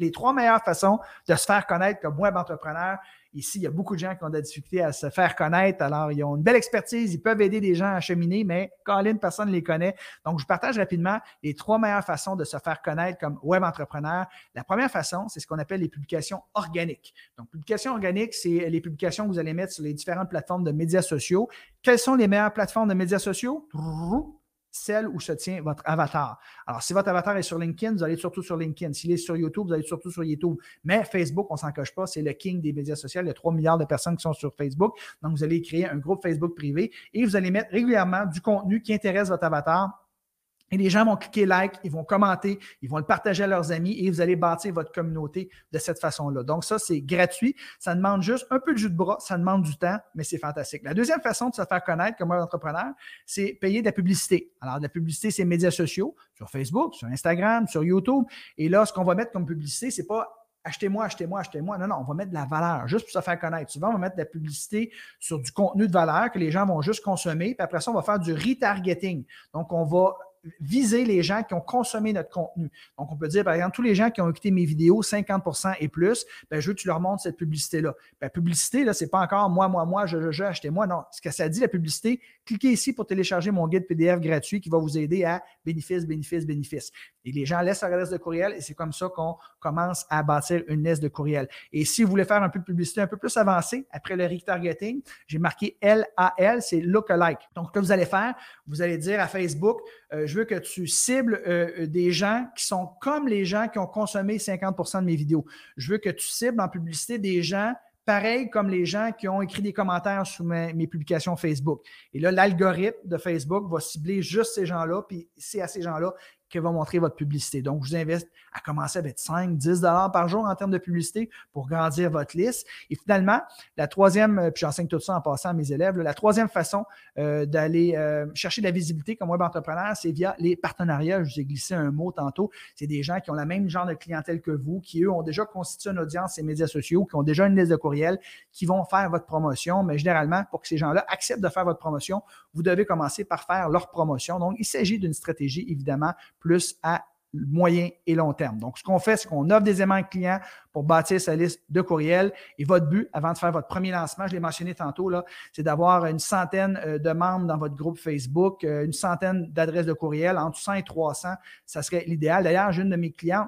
les trois meilleures façons de se faire connaître comme web entrepreneur. Ici, il y a beaucoup de gens qui ont de la à se faire connaître. Alors, ils ont une belle expertise, ils peuvent aider des gens à cheminer, mais Colin, personne ne les connaît. Donc, je partage rapidement les trois meilleures façons de se faire connaître comme web entrepreneur. La première façon, c'est ce qu'on appelle les publications organiques. Donc, publications organiques, c'est les publications que vous allez mettre sur les différentes plateformes de médias sociaux. Quelles sont les meilleures plateformes de médias sociaux? Celle où se tient votre avatar. Alors, si votre avatar est sur LinkedIn, vous allez surtout sur LinkedIn. S'il est sur YouTube, vous allez surtout sur YouTube. Mais Facebook, on s'en cache pas, c'est le king des médias sociaux. Il y a 3 milliards de personnes qui sont sur Facebook. Donc, vous allez créer un groupe Facebook privé et vous allez mettre régulièrement du contenu qui intéresse votre avatar et les gens vont cliquer like, ils vont commenter, ils vont le partager à leurs amis et vous allez bâtir votre communauté de cette façon-là. Donc, ça, c'est gratuit. Ça demande juste un peu de jus de bras, ça demande du temps, mais c'est fantastique. La deuxième façon de se faire connaître comme entrepreneur, c'est payer de la publicité. Alors, de la publicité, c'est médias sociaux, sur Facebook, sur Instagram, sur YouTube. Et là, ce qu'on va mettre comme publicité, c'est pas achetez-moi, achetez-moi, achetez-moi. Non, non, on va mettre de la valeur juste pour se faire connaître. Souvent, on va mettre de la publicité sur du contenu de valeur que les gens vont juste consommer. Puis après ça, on va faire du retargeting. Donc, on va viser les gens qui ont consommé notre contenu. Donc, on peut dire, par exemple, tous les gens qui ont écouté mes vidéos, 50% et plus, ben, je veux que tu leur montres cette publicité-là. Ben, publicité, là, c'est pas encore moi, moi, moi, je, je, je, achetez-moi. Non, ce que ça dit, la publicité, cliquez ici pour télécharger mon guide PDF gratuit qui va vous aider à bénéfice, bénéfice, bénéfice. Et les gens laissent leur adresse de courriel et c'est comme ça qu'on commence à bâtir une liste de courriel. Et si vous voulez faire un peu de publicité un peu plus avancée, après le retargeting, j'ai marqué LAL, c'est lookalike. Donc, ce que vous allez faire, vous allez dire à Facebook, euh, je veux que tu cibles euh, des gens qui sont comme les gens qui ont consommé 50% de mes vidéos. Je veux que tu cibles en publicité des gens pareils comme les gens qui ont écrit des commentaires sous mes publications Facebook. Et là, l'algorithme de Facebook va cibler juste ces gens-là, puis c'est à ces gens-là que va montrer votre publicité. Donc, je vous invite à commencer avec 5, 10 dollars par jour en termes de publicité pour grandir votre liste. Et finalement, la troisième, euh, puis j'enseigne tout ça en passant à mes élèves, la troisième façon euh, d'aller euh, chercher de la visibilité comme web entrepreneur, c'est via les partenariats. Je vous ai glissé un mot tantôt. C'est des gens qui ont la même genre de clientèle que vous, qui eux ont déjà constitué une audience les médias sociaux, qui ont déjà une liste de courriels, qui vont faire votre promotion. Mais généralement, pour que ces gens-là acceptent de faire votre promotion, vous devez commencer par faire leur promotion. Donc, il s'agit d'une stratégie, évidemment, plus à moyen et long terme. Donc, ce qu'on fait, c'est qu'on offre des éléments clients pour bâtir sa liste de courriels. Et votre but, avant de faire votre premier lancement, je l'ai mentionné tantôt, là, c'est d'avoir une centaine euh, de membres dans votre groupe Facebook, euh, une centaine d'adresses de courriel, entre 100 et 300. Ça serait l'idéal. D'ailleurs, j'ai une de mes clients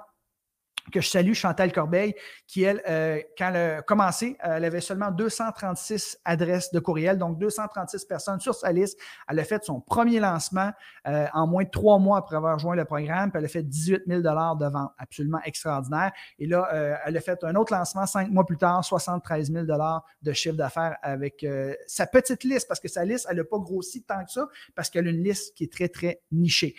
que je salue, Chantal Corbeil, qui, elle, euh, quand elle a commencé, elle avait seulement 236 adresses de courriel, donc 236 personnes sur sa liste. Elle a fait son premier lancement euh, en moins de trois mois après avoir joint le programme, puis elle a fait 18 000 de vente, absolument extraordinaire. Et là, euh, elle a fait un autre lancement cinq mois plus tard, 73 000 de chiffre d'affaires avec sa petite liste, parce que sa liste, elle n'a pas grossi tant que ça, parce qu'elle a une liste qui est très, très nichée.